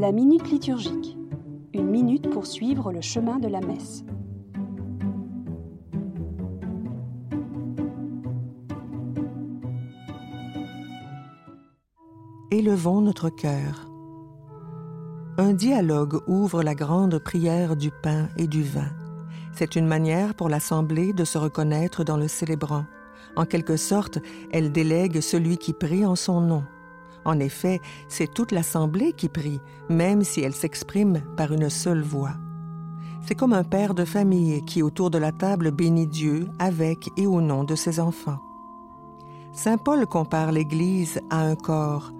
La minute liturgique. Une minute pour suivre le chemin de la messe. Élevons notre cœur. Un dialogue ouvre la grande prière du pain et du vin. C'est une manière pour l'Assemblée de se reconnaître dans le célébrant. En quelque sorte, elle délègue celui qui prie en son nom. En effet, c'est toute l'Assemblée qui prie, même si elle s'exprime par une seule voix. C'est comme un père de famille qui, autour de la table, bénit Dieu avec et au nom de ses enfants. Saint Paul compare l'Église à un corps,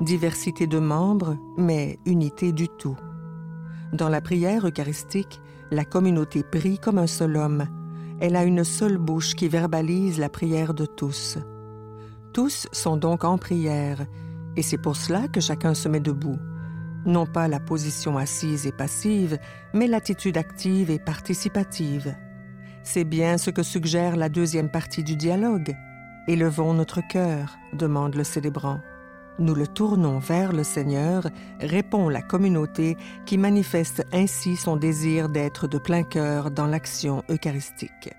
diversité de membres, mais unité du tout. Dans la prière eucharistique, la communauté prie comme un seul homme. Elle a une seule bouche qui verbalise la prière de tous. Tous sont donc en prière, et c'est pour cela que chacun se met debout. Non pas la position assise et passive, mais l'attitude active et participative. C'est bien ce que suggère la deuxième partie du dialogue. Élevons notre cœur, demande le célébrant. Nous le tournons vers le Seigneur, répond la communauté qui manifeste ainsi son désir d'être de plein cœur dans l'action eucharistique.